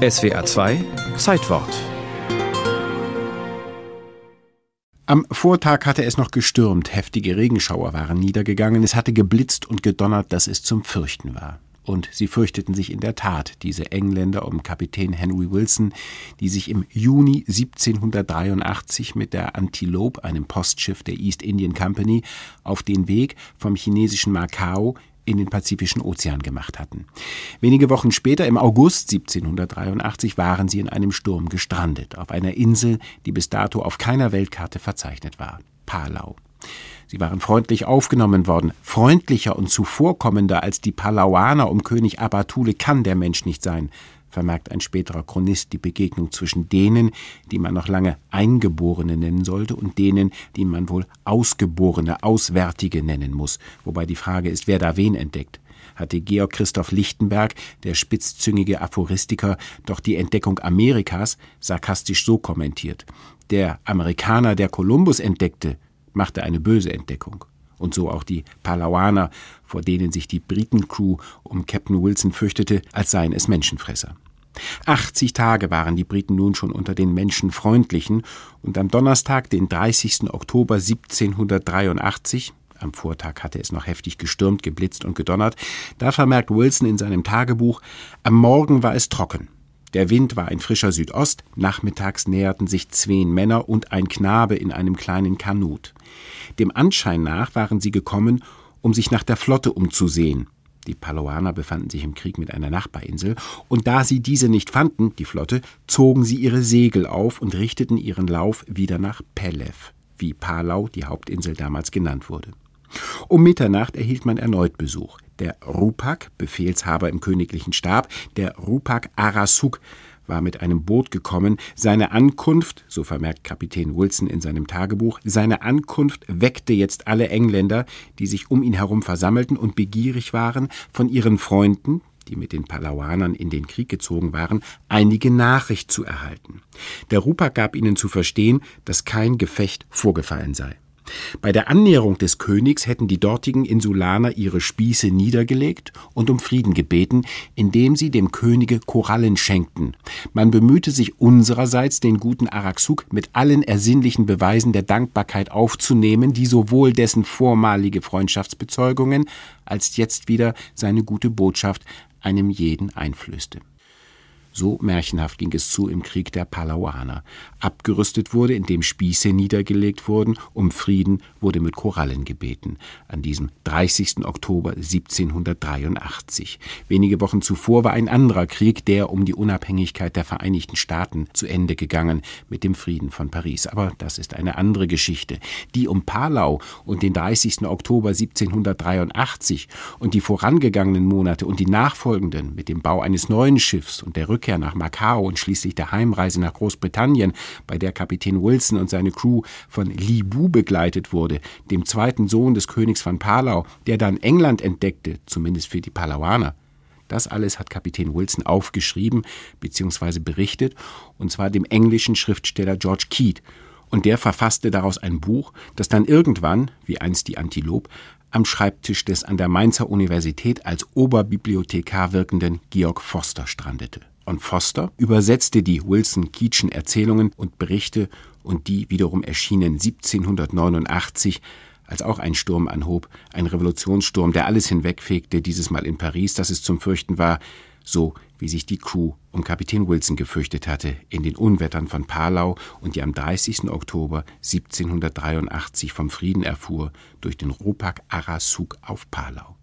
SWA 2 Zeitwort Am Vortag hatte es noch gestürmt, heftige Regenschauer waren niedergegangen, es hatte geblitzt und gedonnert, dass es zum Fürchten war. Und sie fürchteten sich in der Tat, diese Engländer um Kapitän Henry Wilson, die sich im Juni 1783 mit der Antilope, einem Postschiff der East Indian Company, auf den Weg vom chinesischen Macau in den Pazifischen Ozean gemacht hatten. Wenige Wochen später, im August 1783, waren sie in einem Sturm gestrandet, auf einer Insel, die bis dato auf keiner Weltkarte verzeichnet war, Palau. Sie waren freundlich aufgenommen worden, freundlicher und zuvorkommender als die Palauaner um König Abatule kann der Mensch nicht sein, vermerkt ein späterer Chronist die Begegnung zwischen denen, die man noch lange Eingeborene nennen sollte, und denen, die man wohl Ausgeborene, Auswärtige nennen muss, wobei die Frage ist, wer da wen entdeckt. Hatte Georg Christoph Lichtenberg, der spitzzüngige Aphoristiker, doch die Entdeckung Amerikas sarkastisch so kommentiert. Der Amerikaner, der Kolumbus entdeckte, machte eine böse Entdeckung und so auch die Palauaner, vor denen sich die Britencrew um Captain Wilson fürchtete, als seien es Menschenfresser. 80 Tage waren die Briten nun schon unter den Menschenfreundlichen und am Donnerstag, den 30. Oktober 1783, am Vortag hatte es noch heftig gestürmt, geblitzt und gedonnert, da vermerkt Wilson in seinem Tagebuch, am Morgen war es trocken. Der Wind war ein frischer Südost, nachmittags näherten sich zwei Männer und ein Knabe in einem kleinen Kanut. Dem Anschein nach waren sie gekommen, um sich nach der Flotte umzusehen. Die Paloaner befanden sich im Krieg mit einer Nachbarinsel, und da sie diese nicht fanden, die Flotte, zogen sie ihre Segel auf und richteten ihren Lauf wieder nach Pelev, wie Palau, die Hauptinsel damals genannt wurde. Um Mitternacht erhielt man erneut Besuch. Der Rupak, Befehlshaber im königlichen Stab, der Rupak Arasuk, war mit einem Boot gekommen. Seine Ankunft, so vermerkt Kapitän Wilson in seinem Tagebuch, seine Ankunft weckte jetzt alle Engländer, die sich um ihn herum versammelten und begierig waren, von ihren Freunden, die mit den Palauanern in den Krieg gezogen waren, einige Nachricht zu erhalten. Der Rupak gab ihnen zu verstehen, dass kein Gefecht vorgefallen sei. Bei der Annäherung des Königs hätten die dortigen Insulaner ihre Spieße niedergelegt und um Frieden gebeten, indem sie dem Könige Korallen schenkten. Man bemühte sich unsererseits, den guten Araxuk mit allen ersinnlichen Beweisen der Dankbarkeit aufzunehmen, die sowohl dessen vormalige Freundschaftsbezeugungen als jetzt wieder seine gute Botschaft einem jeden einflößte. So märchenhaft ging es zu im Krieg der Palauaner. Abgerüstet wurde, indem Spieße niedergelegt wurden, um Frieden wurde mit Korallen gebeten. An diesem 30. Oktober 1783. Wenige Wochen zuvor war ein anderer Krieg, der um die Unabhängigkeit der Vereinigten Staaten zu Ende gegangen mit dem Frieden von Paris. Aber das ist eine andere Geschichte. Die um Palau und den 30. Oktober 1783 und die vorangegangenen Monate und die nachfolgenden mit dem Bau eines neuen Schiffs und der Rückkehr Rückkehr nach Macau und schließlich der Heimreise nach Großbritannien, bei der Kapitän Wilson und seine Crew von Li Bu begleitet wurde, dem zweiten Sohn des Königs von Palau, der dann England entdeckte, zumindest für die Palauaner. Das alles hat Kapitän Wilson aufgeschrieben bzw. berichtet, und zwar dem englischen Schriftsteller George Keat. Und der verfasste daraus ein Buch, das dann irgendwann, wie einst die Antilope, am Schreibtisch des an der Mainzer Universität als Oberbibliothekar wirkenden Georg Forster strandete und Foster übersetzte die Wilson-Keatschen Erzählungen und Berichte und die wiederum erschienen 1789 als auch ein Sturm anhob, ein Revolutionssturm, der alles hinwegfegte, dieses Mal in Paris, dass es zum Fürchten war, so wie sich die Crew um Kapitän Wilson gefürchtet hatte in den Unwettern von Palau und die am 30. Oktober 1783 vom Frieden erfuhr durch den Rupak Arasuk auf Palau.